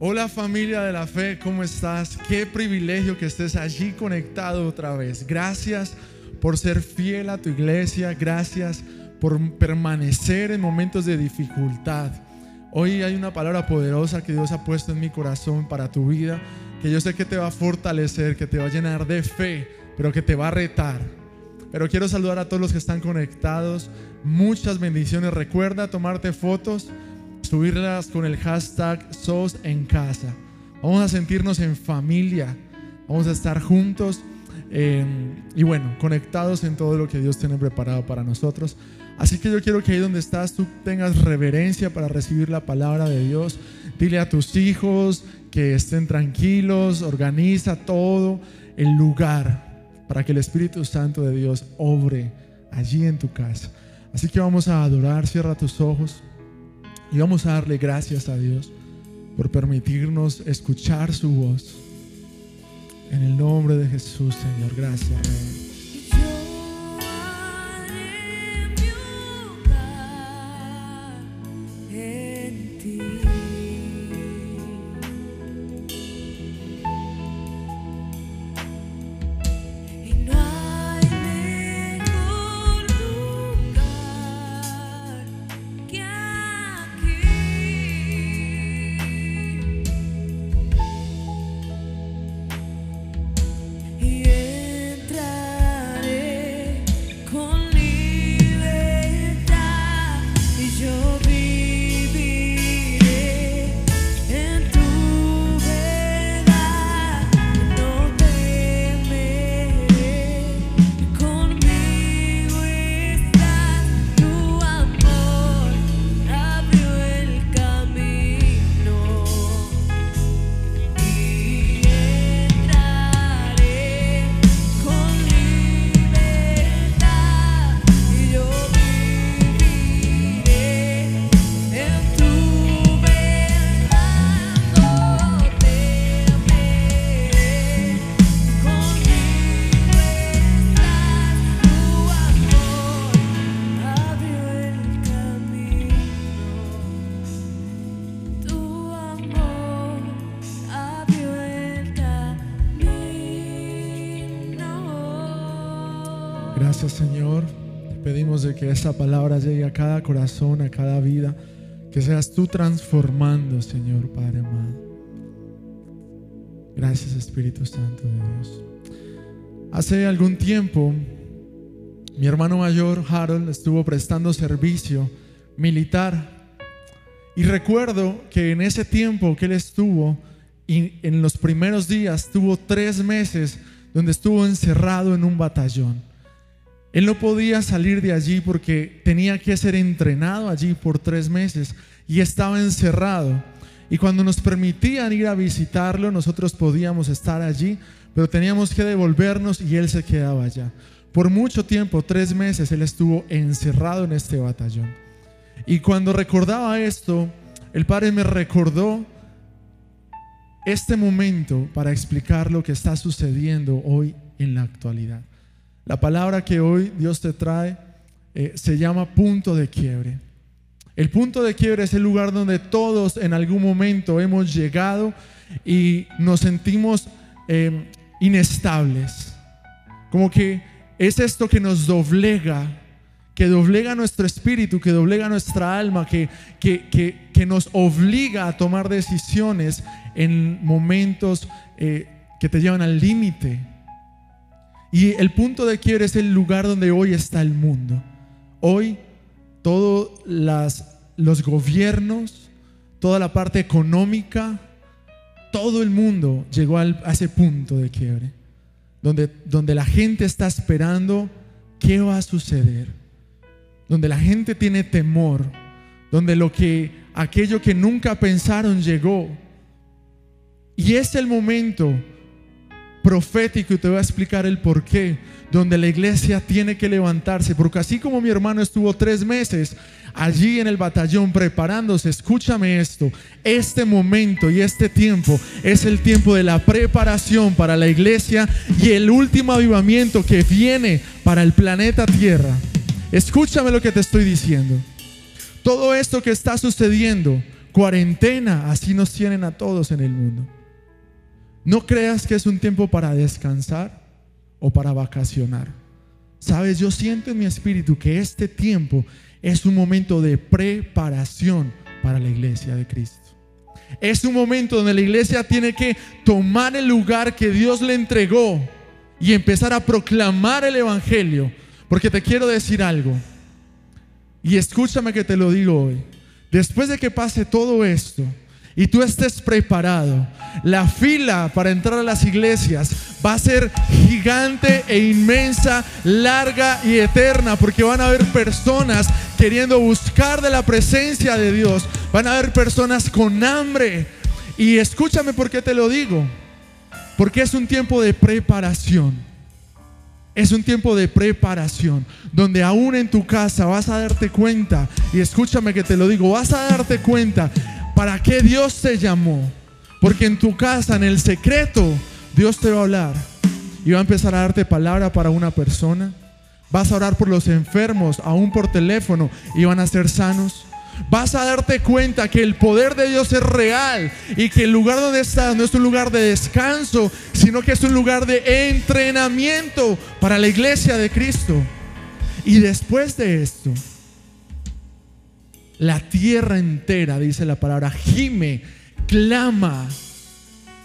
Hola familia de la fe, ¿cómo estás? Qué privilegio que estés allí conectado otra vez. Gracias por ser fiel a tu iglesia, gracias por permanecer en momentos de dificultad. Hoy hay una palabra poderosa que Dios ha puesto en mi corazón para tu vida, que yo sé que te va a fortalecer, que te va a llenar de fe, pero que te va a retar. Pero quiero saludar a todos los que están conectados. Muchas bendiciones. Recuerda tomarte fotos subirlas con el hashtag SOS en casa. Vamos a sentirnos en familia, vamos a estar juntos eh, y bueno, conectados en todo lo que Dios tiene preparado para nosotros. Así que yo quiero que ahí donde estás tú tengas reverencia para recibir la palabra de Dios. Dile a tus hijos que estén tranquilos, organiza todo el lugar para que el Espíritu Santo de Dios obre allí en tu casa. Así que vamos a adorar, cierra tus ojos. Y vamos a darle gracias a Dios por permitirnos escuchar su voz. En el nombre de Jesús, Señor, gracias. Que esa palabra llegue a cada corazón, a cada vida. Que seas tú transformando, Señor Padre amado. Gracias Espíritu Santo de Dios. Hace algún tiempo, mi hermano mayor Harold estuvo prestando servicio militar. Y recuerdo que en ese tiempo que él estuvo, y en los primeros días, tuvo tres meses donde estuvo encerrado en un batallón. Él no podía salir de allí porque tenía que ser entrenado allí por tres meses y estaba encerrado. Y cuando nos permitían ir a visitarlo, nosotros podíamos estar allí, pero teníamos que devolvernos y él se quedaba allá. Por mucho tiempo, tres meses, él estuvo encerrado en este batallón. Y cuando recordaba esto, el Padre me recordó este momento para explicar lo que está sucediendo hoy en la actualidad. La palabra que hoy Dios te trae eh, se llama punto de quiebre. El punto de quiebre es el lugar donde todos en algún momento hemos llegado y nos sentimos eh, inestables. Como que es esto que nos doblega, que doblega nuestro espíritu, que doblega nuestra alma, que, que, nos obliga a tomar decisiones en momentos eh, que te llevan al límite y el punto de quiebre es el lugar donde hoy está el mundo. Hoy todos los gobiernos, toda la parte económica, todo el mundo llegó a ese punto de quiebre, donde, donde la gente está esperando qué va a suceder, donde la gente tiene temor, donde lo que aquello que nunca pensaron llegó. Y es el momento profético y te voy a explicar el por qué, donde la iglesia tiene que levantarse, porque así como mi hermano estuvo tres meses allí en el batallón preparándose, escúchame esto, este momento y este tiempo es el tiempo de la preparación para la iglesia y el último avivamiento que viene para el planeta Tierra. Escúchame lo que te estoy diciendo. Todo esto que está sucediendo cuarentena, así nos tienen a todos en el mundo. No creas que es un tiempo para descansar o para vacacionar. Sabes, yo siento en mi espíritu que este tiempo es un momento de preparación para la iglesia de Cristo. Es un momento donde la iglesia tiene que tomar el lugar que Dios le entregó y empezar a proclamar el Evangelio. Porque te quiero decir algo. Y escúchame que te lo digo hoy. Después de que pase todo esto y tú estés preparado, la fila para entrar a las iglesias va a ser gigante e inmensa, larga y eterna, porque van a haber personas queriendo buscar de la presencia de Dios, van a haber personas con hambre. Y escúchame por qué te lo digo, porque es un tiempo de preparación. Es un tiempo de preparación, donde aún en tu casa vas a darte cuenta, y escúchame que te lo digo, vas a darte cuenta para qué Dios te llamó. Porque en tu casa, en el secreto, Dios te va a hablar y va a empezar a darte palabra para una persona. Vas a orar por los enfermos, aún por teléfono, y van a ser sanos. Vas a darte cuenta que el poder de Dios es real y que el lugar donde estás no es un lugar de descanso, sino que es un lugar de entrenamiento para la iglesia de Cristo. Y después de esto, la tierra entera, dice la palabra, gime, clama,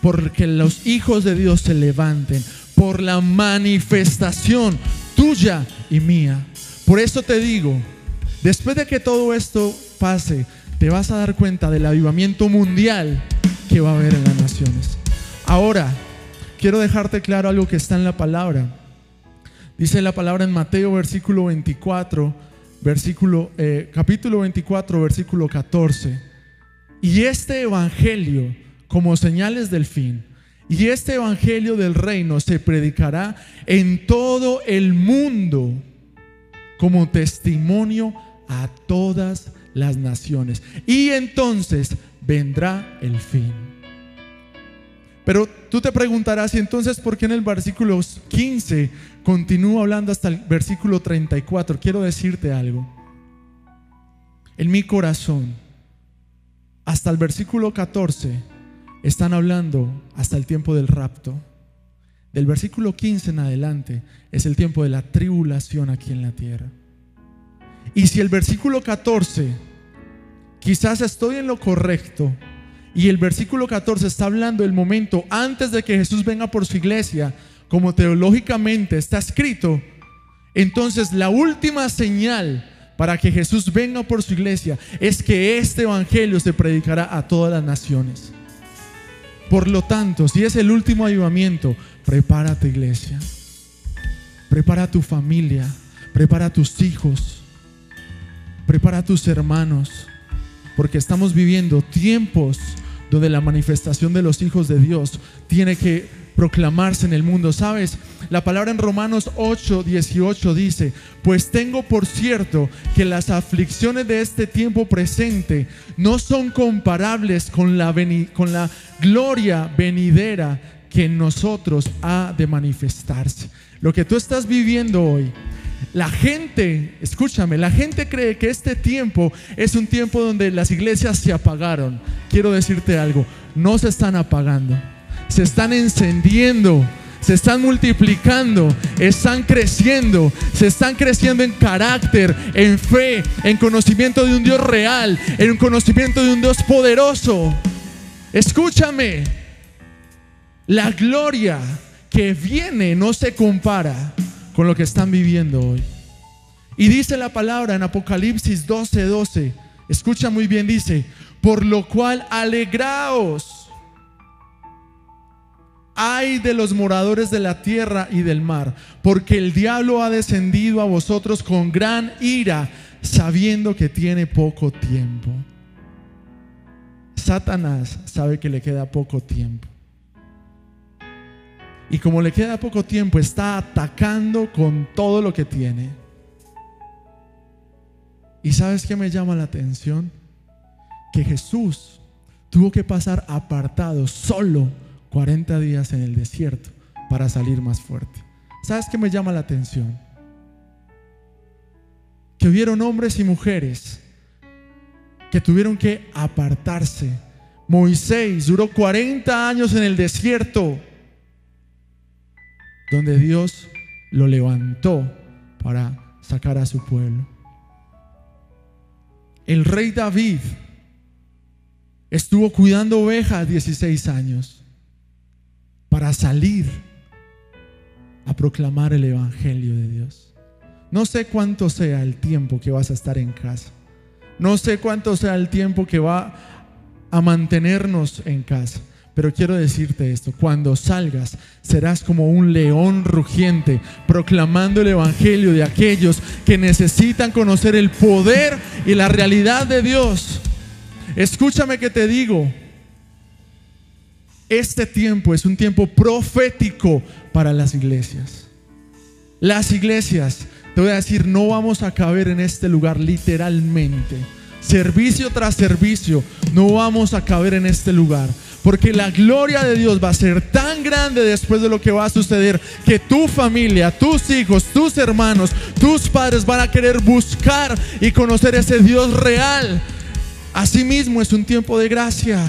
porque los hijos de Dios se levanten, por la manifestación tuya y mía. Por eso te digo, después de que todo esto pase, te vas a dar cuenta del avivamiento mundial que va a haber en las naciones. Ahora, quiero dejarte claro algo que está en la palabra. Dice la palabra en Mateo versículo 24, versículo, eh, capítulo 24, versículo 14. Y este evangelio, como señales del fin, y este evangelio del reino se predicará en todo el mundo como testimonio a todas las naciones. Y entonces vendrá el fin. Pero tú te preguntarás, y entonces, ¿por qué en el versículo 15 continúa hablando hasta el versículo 34? Quiero decirte algo. En mi corazón, hasta el versículo 14, están hablando hasta el tiempo del rapto. Del versículo 15 en adelante es el tiempo de la tribulación aquí en la tierra. Y si el versículo 14, quizás estoy en lo correcto, y el versículo 14 está hablando del momento antes de que Jesús venga por su iglesia, como teológicamente está escrito, entonces la última señal para que Jesús venga por su iglesia es que este evangelio se predicará a todas las naciones. Por lo tanto, si es el último avivamiento, prepara tu iglesia, prepara tu familia, prepara tus hijos, prepara tus hermanos, porque estamos viviendo tiempos donde la manifestación de los hijos de Dios tiene que proclamarse en el mundo. ¿Sabes? La palabra en Romanos 8, 18 dice, pues tengo por cierto que las aflicciones de este tiempo presente no son comparables con la, con la gloria venidera que en nosotros ha de manifestarse. Lo que tú estás viviendo hoy, la gente, escúchame, la gente cree que este tiempo es un tiempo donde las iglesias se apagaron. Quiero decirte algo, no se están apagando, se están encendiendo se están multiplicando, están creciendo, se están creciendo en carácter, en fe, en conocimiento de un Dios real, en conocimiento de un Dios poderoso. Escúchame, la gloria que viene no se compara con lo que están viviendo hoy. Y dice la palabra en Apocalipsis 12:12, 12, escucha muy bien, dice, por lo cual alegraos ay de los moradores de la tierra y del mar, porque el diablo ha descendido a vosotros con gran ira, sabiendo que tiene poco tiempo. Satanás sabe que le queda poco tiempo. Y como le queda poco tiempo, está atacando con todo lo que tiene. ¿Y sabes qué me llama la atención? Que Jesús tuvo que pasar apartado, solo, 40 días en el desierto para salir más fuerte. ¿Sabes qué me llama la atención? Que hubieron hombres y mujeres que tuvieron que apartarse. Moisés duró 40 años en el desierto, donde Dios lo levantó para sacar a su pueblo. El rey David estuvo cuidando ovejas 16 años para salir a proclamar el Evangelio de Dios. No sé cuánto sea el tiempo que vas a estar en casa. No sé cuánto sea el tiempo que va a mantenernos en casa. Pero quiero decirte esto, cuando salgas serás como un león rugiente proclamando el Evangelio de aquellos que necesitan conocer el poder y la realidad de Dios. Escúchame que te digo, este tiempo es un tiempo profético para las iglesias. Las iglesias, te voy a decir, no vamos a caber en este lugar literalmente. Servicio tras servicio, no vamos a caber en este lugar. Porque la gloria de Dios va a ser tan grande después de lo que va a suceder que tu familia, tus hijos, tus hermanos, tus padres van a querer buscar y conocer ese Dios real. Asimismo es un tiempo de gracia.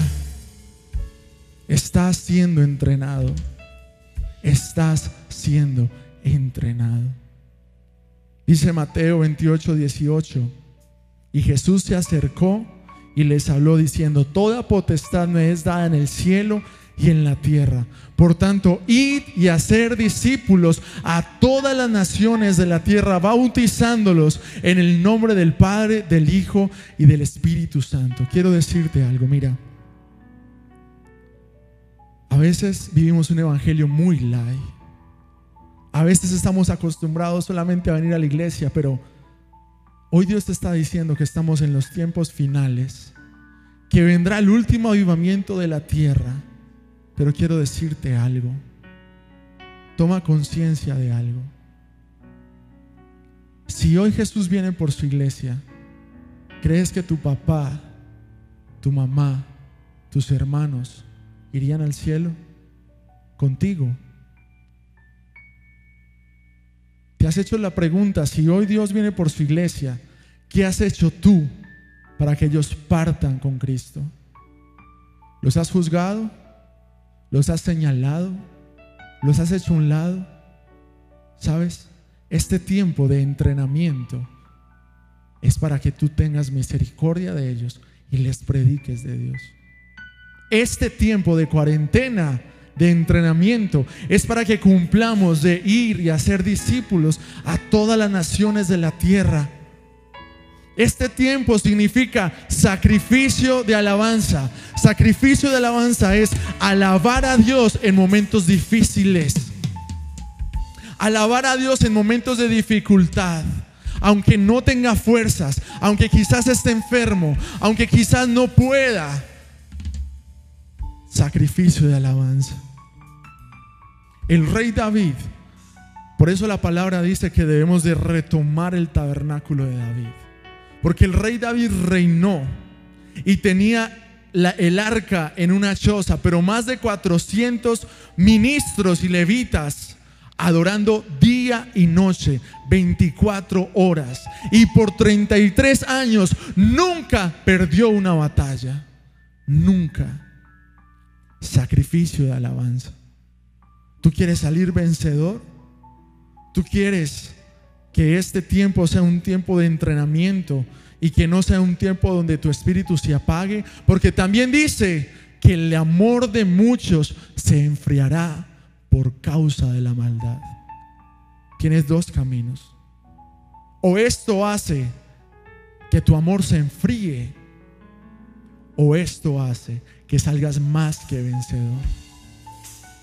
Estás siendo entrenado. Estás siendo entrenado. Dice Mateo 28, 18. Y Jesús se acercó y les habló diciendo, Toda potestad me es dada en el cielo y en la tierra. Por tanto, id y hacer discípulos a todas las naciones de la tierra, bautizándolos en el nombre del Padre, del Hijo y del Espíritu Santo. Quiero decirte algo, mira. A veces vivimos un evangelio muy light. A veces estamos acostumbrados solamente a venir a la iglesia, pero hoy Dios te está diciendo que estamos en los tiempos finales, que vendrá el último avivamiento de la tierra. Pero quiero decirte algo. Toma conciencia de algo. Si hoy Jesús viene por su iglesia, ¿crees que tu papá, tu mamá, tus hermanos irían al cielo contigo? ¿Te has hecho la pregunta, si hoy Dios viene por su iglesia, ¿qué has hecho tú para que ellos partan con Cristo? ¿Los has juzgado? ¿Los has señalado? ¿Los has hecho a un lado? ¿Sabes? Este tiempo de entrenamiento es para que tú tengas misericordia de ellos y les prediques de Dios. Este tiempo de cuarentena, de entrenamiento, es para que cumplamos de ir y hacer discípulos a todas las naciones de la tierra. Este tiempo significa sacrificio de alabanza. Sacrificio de alabanza es alabar a Dios en momentos difíciles. Alabar a Dios en momentos de dificultad. Aunque no tenga fuerzas, aunque quizás esté enfermo, aunque quizás no pueda sacrificio de alabanza. El rey David, por eso la palabra dice que debemos de retomar el tabernáculo de David. Porque el rey David reinó y tenía el arca en una choza, pero más de 400 ministros y levitas adorando día y noche, 24 horas. Y por 33 años nunca perdió una batalla. Nunca sacrificio de alabanza. ¿Tú quieres salir vencedor? ¿Tú quieres que este tiempo sea un tiempo de entrenamiento y que no sea un tiempo donde tu espíritu se apague? Porque también dice que el amor de muchos se enfriará por causa de la maldad. Tienes dos caminos. O esto hace que tu amor se enfríe, o esto hace que salgas más que vencedor.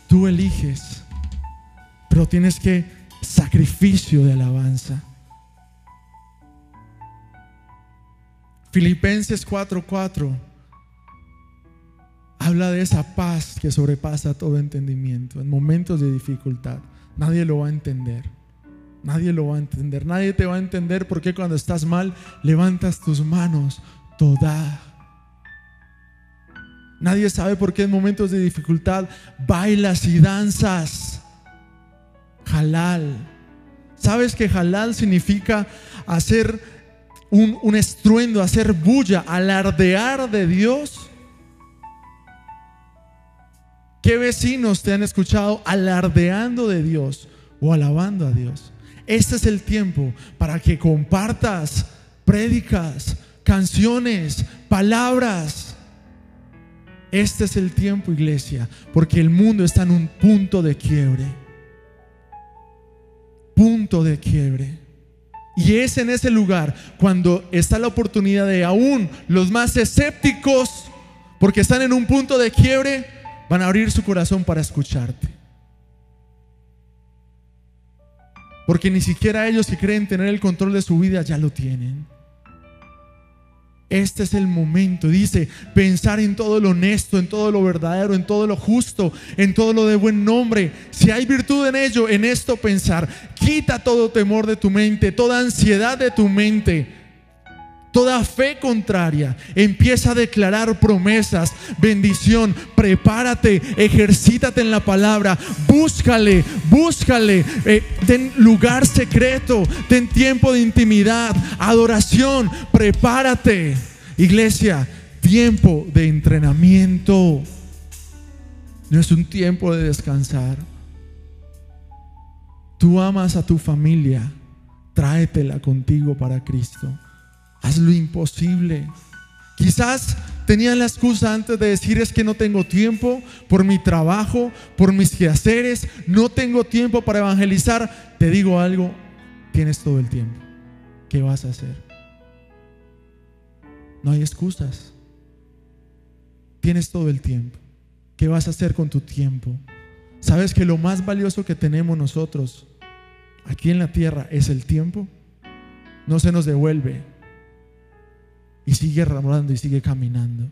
Tú eliges, pero tienes que sacrificio de alabanza. Filipenses 4:4 habla de esa paz que sobrepasa todo entendimiento en momentos de dificultad. Nadie lo va a entender. Nadie lo va a entender. Nadie te va a entender porque cuando estás mal levantas tus manos. Toda Nadie sabe por qué en momentos de dificultad bailas y danzas. Halal. ¿Sabes que halal significa hacer un, un estruendo, hacer bulla, alardear de Dios. ¿Qué vecinos te han escuchado alardeando de Dios o alabando a Dios? Este es el tiempo para que compartas prédicas, canciones, palabras. Este es el tiempo, iglesia, porque el mundo está en un punto de quiebre. Punto de quiebre. Y es en ese lugar cuando está la oportunidad de aún los más escépticos, porque están en un punto de quiebre, van a abrir su corazón para escucharte. Porque ni siquiera ellos que creen tener el control de su vida ya lo tienen. Este es el momento, dice, pensar en todo lo honesto, en todo lo verdadero, en todo lo justo, en todo lo de buen nombre. Si hay virtud en ello, en esto pensar. Quita todo temor de tu mente, toda ansiedad de tu mente toda fe contraria. Empieza a declarar promesas, bendición. Prepárate, ejercítate en la palabra. Búscale, búscale. Eh, ten lugar secreto, ten tiempo de intimidad, adoración. Prepárate. Iglesia, tiempo de entrenamiento. No es un tiempo de descansar. Tú amas a tu familia, tráetela contigo para Cristo. Haz lo imposible. Quizás tenían la excusa antes de decir es que no tengo tiempo por mi trabajo, por mis quehaceres, no tengo tiempo para evangelizar. Te digo algo, tienes todo el tiempo. ¿Qué vas a hacer? No hay excusas. Tienes todo el tiempo. ¿Qué vas a hacer con tu tiempo? ¿Sabes que lo más valioso que tenemos nosotros aquí en la tierra es el tiempo? No se nos devuelve y sigue ramando y sigue caminando.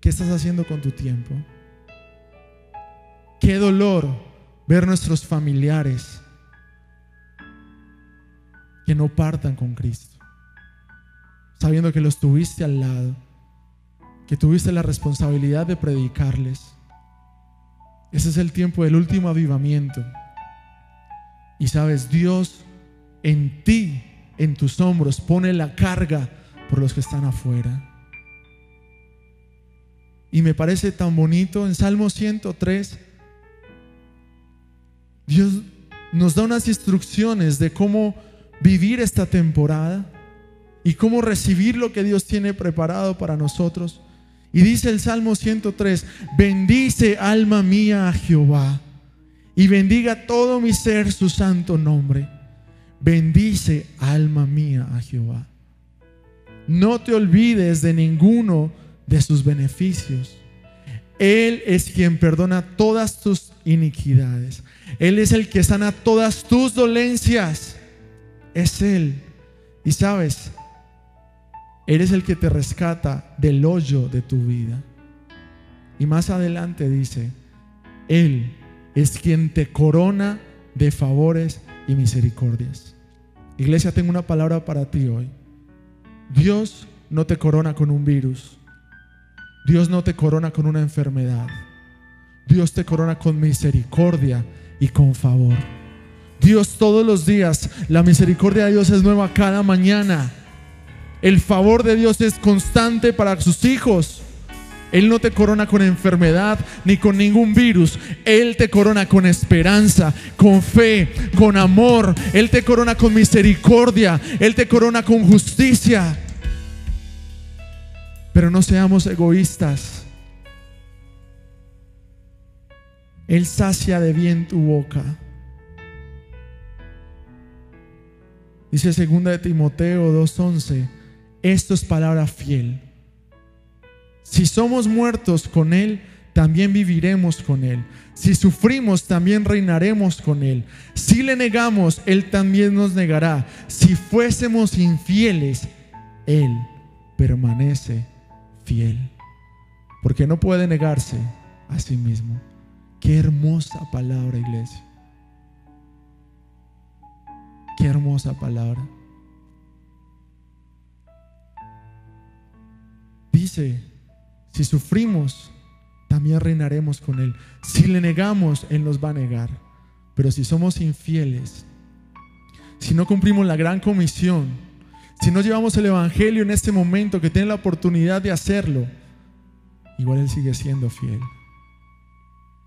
¿Qué estás haciendo con tu tiempo? Qué dolor ver nuestros familiares que no partan con Cristo, sabiendo que los tuviste al lado, que tuviste la responsabilidad de predicarles. Ese es el tiempo del último avivamiento. Y sabes, Dios en ti, en tus hombros, pone la carga por los que están afuera. Y me parece tan bonito en Salmo 103, Dios nos da unas instrucciones de cómo vivir esta temporada y cómo recibir lo que Dios tiene preparado para nosotros. Y dice el Salmo 103, bendice alma mía a Jehová y bendiga todo mi ser su santo nombre. Bendice alma mía a Jehová. No te olvides de ninguno de sus beneficios. Él es quien perdona todas tus iniquidades. Él es el que sana todas tus dolencias. Es Él. Y sabes, Él es el que te rescata del hoyo de tu vida. Y más adelante dice, Él es quien te corona de favores y misericordias. Iglesia, tengo una palabra para ti hoy. Dios no te corona con un virus. Dios no te corona con una enfermedad. Dios te corona con misericordia y con favor. Dios todos los días, la misericordia de Dios es nueva cada mañana. El favor de Dios es constante para sus hijos. Él no te corona con enfermedad ni con ningún virus. Él te corona con esperanza, con fe, con amor. Él te corona con misericordia. Él te corona con justicia. Pero no seamos egoístas. Él sacia de bien tu boca. Dice segunda de Timoteo 2:11, esto es palabra fiel si somos muertos con Él, también viviremos con Él. Si sufrimos, también reinaremos con Él. Si le negamos, Él también nos negará. Si fuésemos infieles, Él permanece fiel. Porque no puede negarse a sí mismo. Qué hermosa palabra, iglesia. Qué hermosa palabra. Dice si sufrimos, también reinaremos con Él. Si le negamos, Él nos va a negar. Pero si somos infieles, si no cumplimos la gran comisión, si no llevamos el Evangelio en este momento que tiene la oportunidad de hacerlo, igual Él sigue siendo fiel.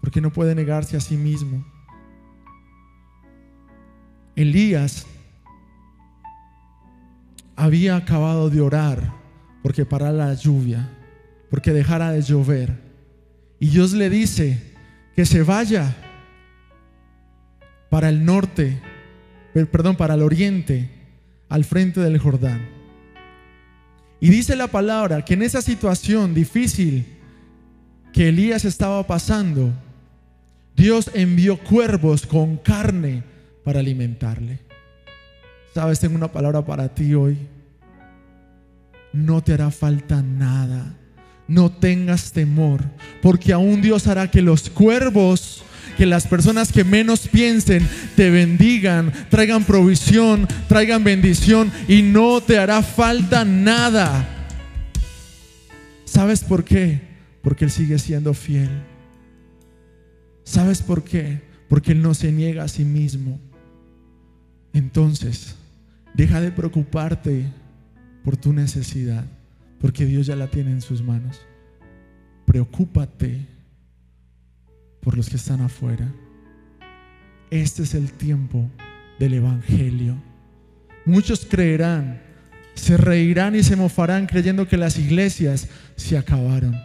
Porque no puede negarse a sí mismo. Elías había acabado de orar porque parara la lluvia, porque dejara de llover. Y Dios le dice que se vaya para el norte, perdón, para el oriente, al frente del Jordán. Y dice la palabra que en esa situación difícil que Elías estaba pasando, Dios envió cuervos con carne para alimentarle. Sabes, tengo una palabra para ti hoy. No te hará falta nada. No tengas temor, porque aún Dios hará que los cuervos que las personas que menos piensen te bendigan, traigan provisión, traigan bendición y no te hará falta nada. ¿Sabes por qué? Porque Él sigue siendo fiel. ¿Sabes por qué? Porque Él no se niega a sí mismo. Entonces, deja de preocuparte por tu necesidad, porque Dios ya la tiene en sus manos. Preocúpate por los que están afuera. Este es el tiempo del Evangelio. Muchos creerán, se reirán y se mofarán creyendo que las iglesias se acabaron.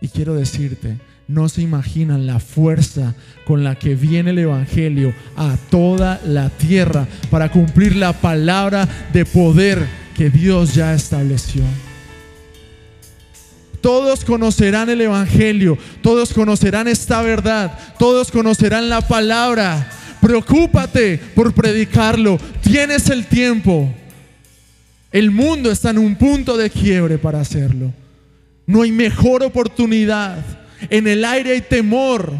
Y quiero decirte, no se imaginan la fuerza con la que viene el Evangelio a toda la tierra para cumplir la palabra de poder que Dios ya estableció. Todos conocerán el Evangelio, todos conocerán esta verdad, todos conocerán la palabra. Preocúpate por predicarlo, tienes el tiempo. El mundo está en un punto de quiebre para hacerlo. No hay mejor oportunidad. En el aire hay temor,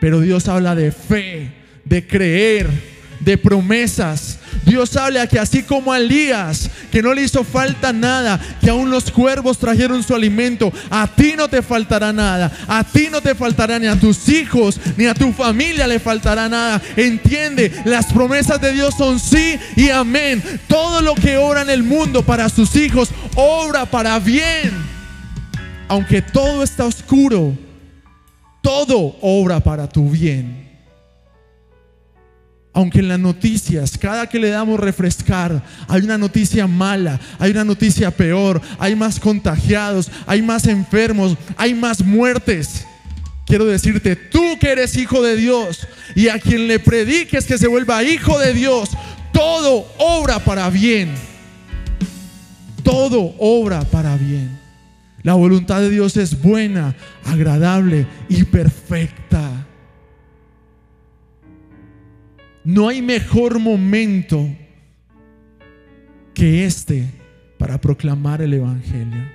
pero Dios habla de fe, de creer, de promesas. Dios habla que así como a Elías, que no le hizo falta nada, que aún los cuervos trajeron su alimento, a ti no te faltará nada, a ti no te faltará ni a tus hijos, ni a tu familia le faltará nada. Entiende, las promesas de Dios son sí y amén. Todo lo que obra en el mundo para sus hijos, obra para bien. Aunque todo está oscuro, todo obra para tu bien. Aunque en las noticias, cada que le damos refrescar, hay una noticia mala, hay una noticia peor, hay más contagiados, hay más enfermos, hay más muertes. Quiero decirte, tú que eres hijo de Dios y a quien le prediques que se vuelva hijo de Dios, todo obra para bien. Todo obra para bien. La voluntad de Dios es buena, agradable y perfecta. No hay mejor momento que este para proclamar el Evangelio.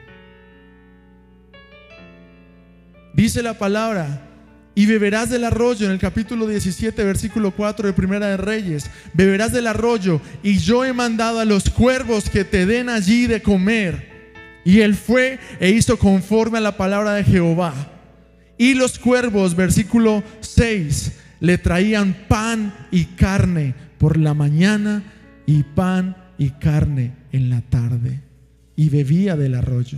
Dice la palabra, y beberás del arroyo en el capítulo 17, versículo 4 de Primera de Reyes. Beberás del arroyo y yo he mandado a los cuervos que te den allí de comer. Y él fue e hizo conforme a la palabra de Jehová. Y los cuervos, versículo 6, le traían pan y carne por la mañana y pan y carne en la tarde. Y bebía del arroyo.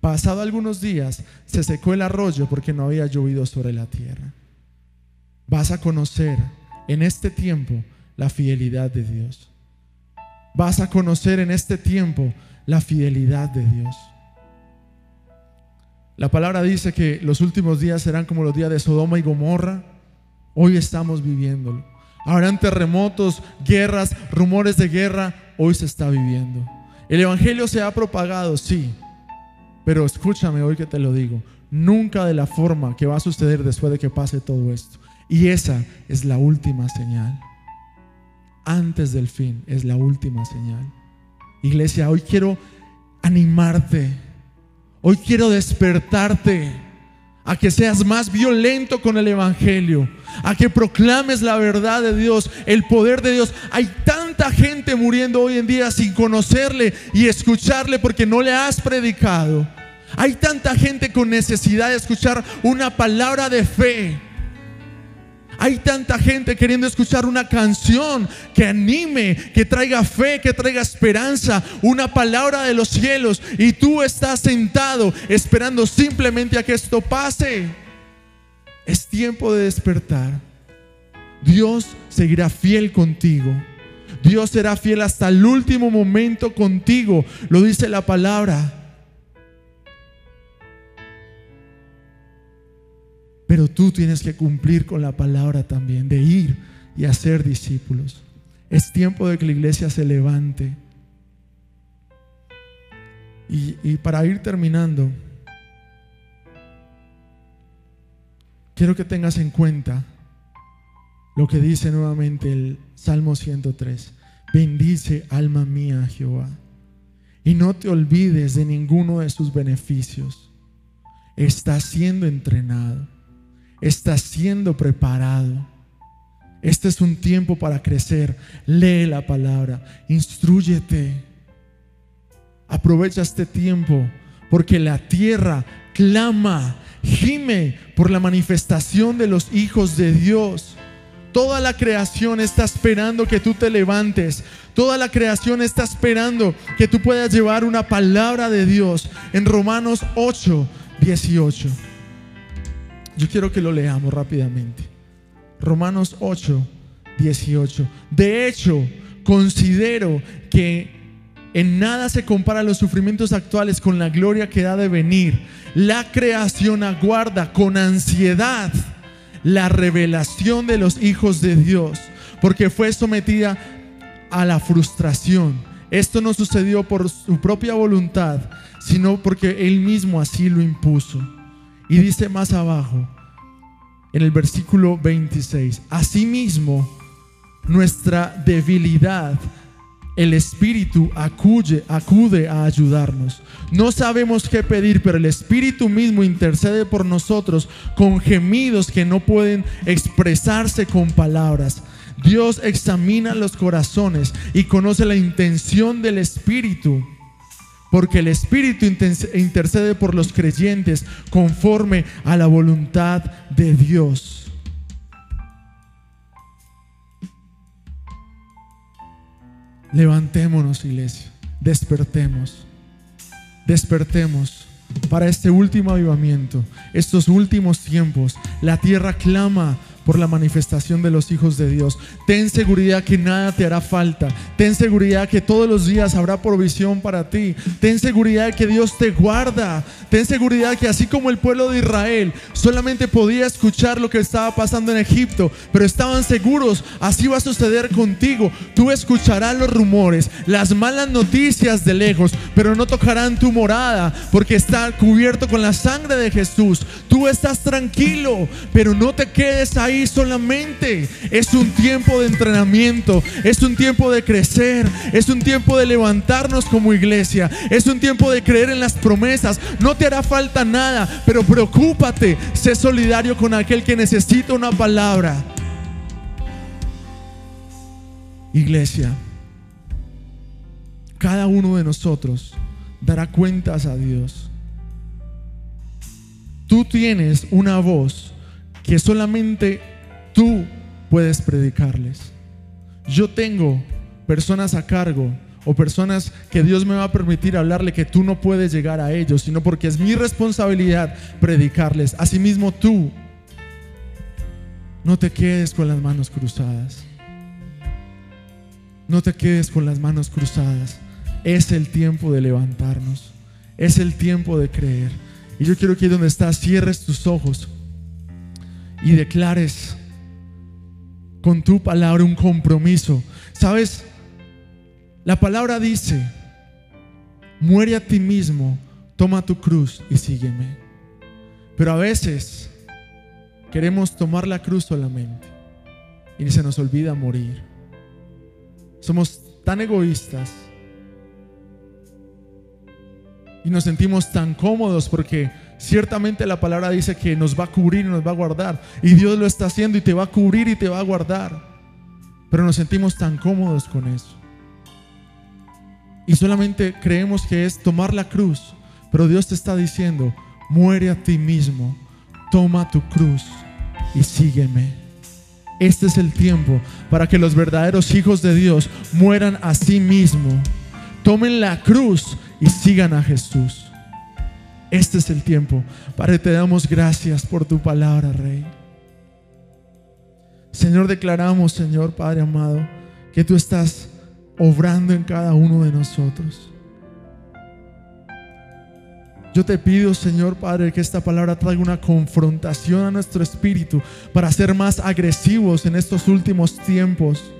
Pasado algunos días se secó el arroyo porque no había llovido sobre la tierra. Vas a conocer en este tiempo la fidelidad de Dios. Vas a conocer en este tiempo la fidelidad de Dios. La palabra dice que los últimos días serán como los días de Sodoma y Gomorra Hoy estamos viviéndolo. Habrán terremotos, guerras, rumores de guerra. Hoy se está viviendo. El Evangelio se ha propagado, sí. Pero escúchame hoy que te lo digo. Nunca de la forma que va a suceder después de que pase todo esto. Y esa es la última señal. Antes del fin es la última señal. Iglesia, hoy quiero animarte. Hoy quiero despertarte a que seas más violento con el Evangelio, a que proclames la verdad de Dios, el poder de Dios. Hay tanta gente muriendo hoy en día sin conocerle y escucharle porque no le has predicado. Hay tanta gente con necesidad de escuchar una palabra de fe. Hay tanta gente queriendo escuchar una canción que anime, que traiga fe, que traiga esperanza, una palabra de los cielos. Y tú estás sentado esperando simplemente a que esto pase. Es tiempo de despertar. Dios seguirá fiel contigo. Dios será fiel hasta el último momento contigo. Lo dice la palabra. Pero tú tienes que cumplir con la palabra también, de ir y hacer discípulos. Es tiempo de que la iglesia se levante. Y, para ir terminando, quiero que tengas en cuenta lo que dice nuevamente el Salmo 103. Bendice alma mía Jehová y no te olvides de ninguno de sus beneficios. Estás siendo entrenado estás siendo preparado. Este es un tiempo para crecer. Lee la palabra, instruyete. Aprovecha este tiempo porque la tierra clama, gime por la manifestación de los hijos de Dios. Toda la creación está esperando que tú te levantes. Toda la creación está esperando que tú puedas llevar una palabra de Dios en Romanos 8, 18. Yo quiero que lo leamos rápidamente. Romanos 8, 18. De hecho, considero que en nada se compara los sufrimientos actuales con la gloria que ha de venir. La creación aguarda con ansiedad la revelación de los hijos de Dios, porque fue sometida a la frustración. Esto no sucedió por su propia voluntad, sino porque Él mismo así lo impuso. Y dice más abajo, en el versículo 26, asimismo, nuestra debilidad, el Espíritu acude, acude a ayudarnos. No sabemos qué pedir, pero el Espíritu mismo intercede por nosotros con gemidos que no pueden expresarse con palabras. Dios examina los corazones y conoce la intención del Espíritu porque el Espíritu intercede por los creyentes conforme a la voluntad de Dios. Levantémonos, iglesia, despertemos, despertemos para este último avivamiento, estos últimos tiempos. La tierra clama por la manifestación de los hijos de Dios. Ten seguridad que nada te hará falta. Ten seguridad que todos los días habrá provisión para ti. Ten seguridad que Dios te guarda. Ten seguridad que así como el pueblo de Israel solamente podía escuchar lo que estaba pasando en Egipto, pero estaban seguros, así va a suceder contigo. Tú escucharás los rumores, las malas noticias de lejos, pero no tocarán tu morada porque está cubierto con la sangre de Jesús. Tú estás tranquilo, pero no te quedes ahí solamente. Es un tiempo de entrenamiento, es un tiempo de crecer, es un tiempo de levantarnos como iglesia, es un tiempo de creer en las promesas. No te hará falta nada, pero preocúpate, sé solidario con aquel que necesita una palabra. Iglesia, cada uno de nosotros dará cuentas a Dios. Tú tienes una voz que solamente tú puedes predicarles. Yo tengo personas a cargo o personas que Dios me va a permitir hablarle que tú no puedes llegar a ellos, sino porque es mi responsabilidad predicarles. Asimismo tú, no te quedes con las manos cruzadas. No te quedes con las manos cruzadas. Es el tiempo de levantarnos. Es el tiempo de creer. Y yo quiero que donde estás cierres tus ojos y declares con tu palabra un compromiso. ¿Sabes? La palabra dice, muere a ti mismo, toma tu cruz y sígueme. Pero a veces queremos tomar la cruz solamente y se nos olvida morir. Somos tan egoístas y nos sentimos tan cómodos porque Ciertamente la palabra dice que nos va a cubrir y nos va a guardar. Y Dios lo está haciendo y te va a cubrir y te va a guardar. Pero nos sentimos tan cómodos con eso. Y solamente creemos que es tomar la cruz. Pero Dios te está diciendo, muere a ti mismo, toma tu cruz y sígueme. Este es el tiempo para que los verdaderos hijos de Dios mueran a sí mismos, tomen la cruz y sigan a Jesús. Este es el tiempo. Padre, te damos gracias por tu palabra, Rey. Señor, declaramos, Señor Padre amado, que tú estás obrando en cada uno de nosotros. Yo te pido, Señor Padre, que esta palabra traiga una confrontación a nuestro espíritu para ser más agresivos en estos últimos tiempos.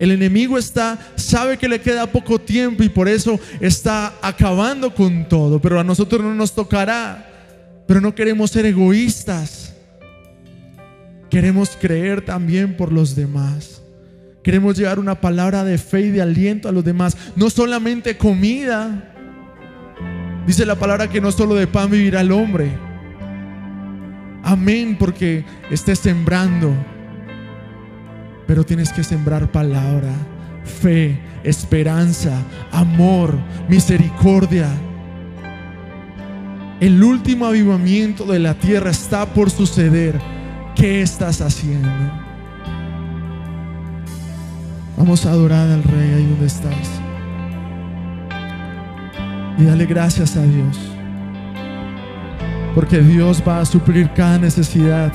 El enemigo está, sabe que le queda poco tiempo y por eso está acabando con todo, pero a nosotros no nos tocará. Pero no queremos ser egoístas. Queremos creer también por los demás. Queremos llevar una palabra de fe y de aliento a los demás, no solamente comida, Dice la palabra que no solo de pan vivirá el hombre. Amén, porque estés sembrando. Pero tienes que sembrar palabra, fe, esperanza, amor, misericordia. El último avivamiento de la tierra está por suceder. ¿Qué estás haciendo? Vamos a adorar al Rey ahí donde estás. Y dale gracias a Dios. Porque Dios va a suplir cada necesidad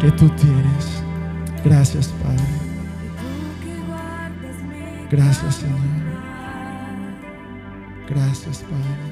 que tú tienes. Gracias, Padre. Gracias, Señor. Gracias, Padre.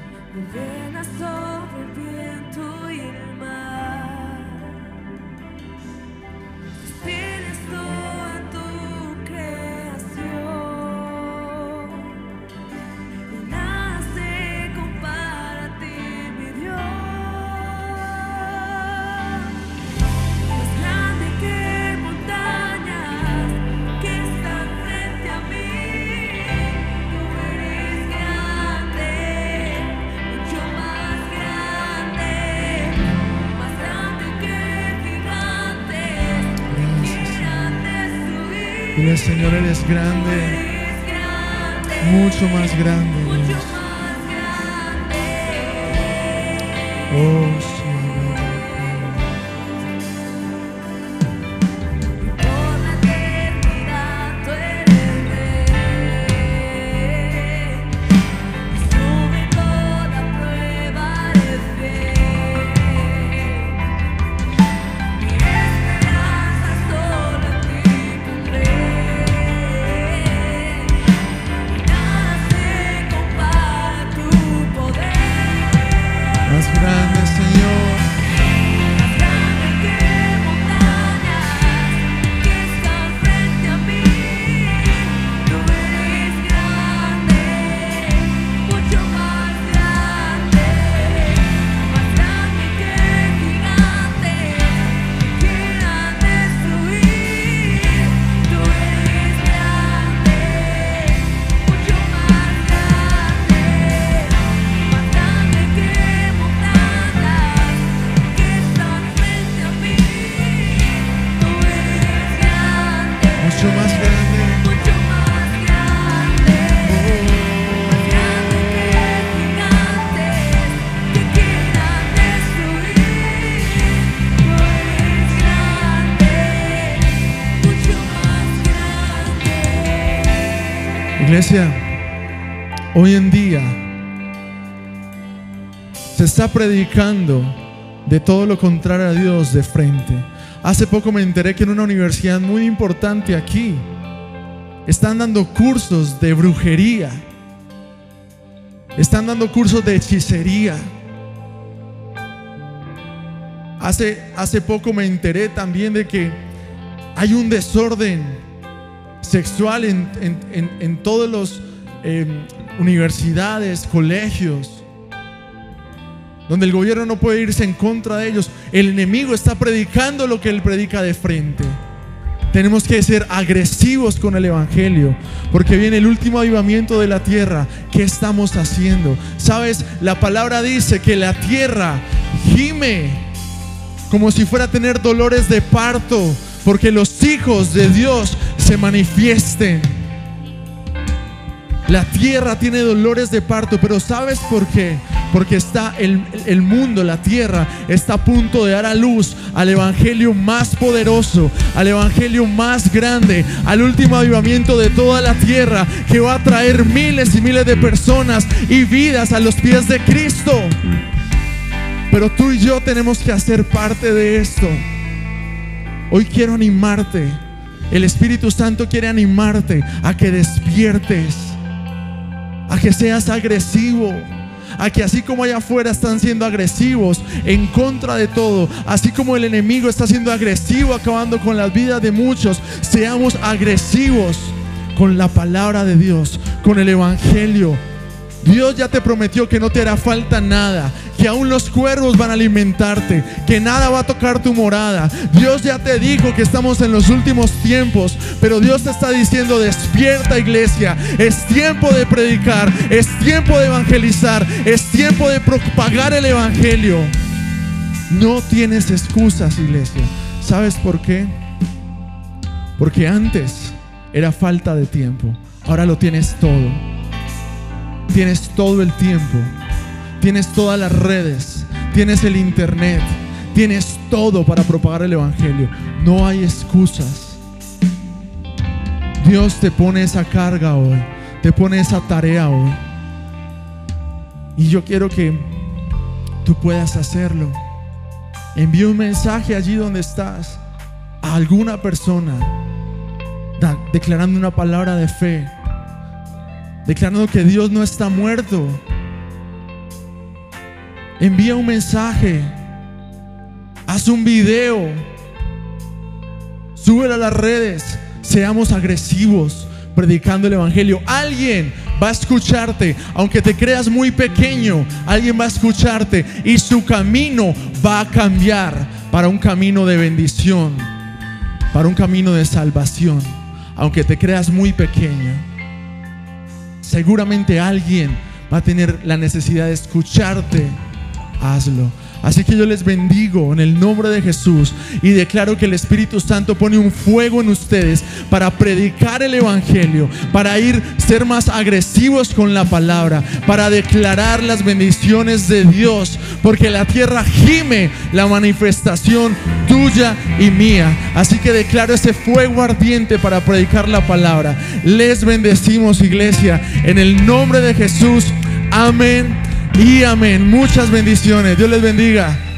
Dile, Señor, eres grande, mucho más grande. Dios. Oh, Iglesia, hoy en día se está predicando de todo lo contrario a Dios de frente. Hace poco me enteré que en una universidad muy importante aquí están dando cursos de brujería, están dando cursos de hechicería. Hace, hace poco me enteré también de que hay un desorden sexual en, en, todas las em, universidades, colegios, donde el gobierno no puede irse en contra de ellos. El enemigo está predicando lo que él predica de frente. Tenemos que ser agresivos con el Evangelio, porque viene el último avivamiento de la tierra. ¿Qué estamos haciendo? Sabes, la palabra dice que la tierra gime como si fuera a tener dolores de parto, porque los hijos de Dios se manifiesten. La tierra tiene dolores de parto, pero ¿sabes por qué? porque está el, el mundo, la tierra, está a punto de dar a luz al evangelio más poderoso, al evangelio más grande, al último avivamiento de toda la tierra que va a traer miles y miles de personas y vidas a los pies de Cristo. Pero tú y yo tenemos que hacer parte de esto. Hoy quiero animarte. El Espíritu Santo quiere animarte a que despiertes, a que seas agresivo, a que así como allá afuera están siendo agresivos en contra de todo, así como el enemigo está siendo agresivo acabando con las vidas de muchos, seamos agresivos con la palabra de Dios, con el Evangelio. Dios ya te prometió que no te hará falta nada, que aún los cuervos van a alimentarte, que nada va a tocar tu morada. Dios ya te dijo que estamos en los últimos tiempos, pero Dios te está diciendo, despierta iglesia, es tiempo de predicar, es tiempo de evangelizar, es tiempo de propagar el Evangelio. No tienes excusas, iglesia. ¿Sabes por qué? Porque antes era falta de tiempo, ahora lo tienes todo. Tienes todo el tiempo tienes todas las redes, tienes el internet, tienes todo para propagar el Evangelio. No hay excusas. Dios te pone esa carga hoy, te pone esa tarea hoy. Y yo quiero que tú puedas hacerlo. Envía un mensaje allí donde estás a alguna persona, declarando una palabra de fe, declarando que Dios no está muerto, Envía un mensaje. Haz un video. Súbelo a las redes. Seamos agresivos predicando el Evangelio. Alguien va a escucharte, aunque te creas muy pequeño, alguien va a escucharte y su camino va a cambiar para un camino de bendición, para un camino de salvación, aunque te creas muy pequeño. Seguramente alguien va a tener la necesidad de escucharte hazlo. Así que yo les bendigo en el nombre de Jesús y declaro que el Espíritu Santo pone un fuego en ustedes para predicar el Evangelio, para ir ser más agresivos con la palabra, para declarar las bendiciones de Dios, porque la tierra gime la manifestación tuya y mía. Así que declaro ese fuego ardiente para predicar la palabra. Les bendecimos iglesia en el nombre de Jesús. Amén y amén. Muchas bendiciones. Dios les bendiga.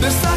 This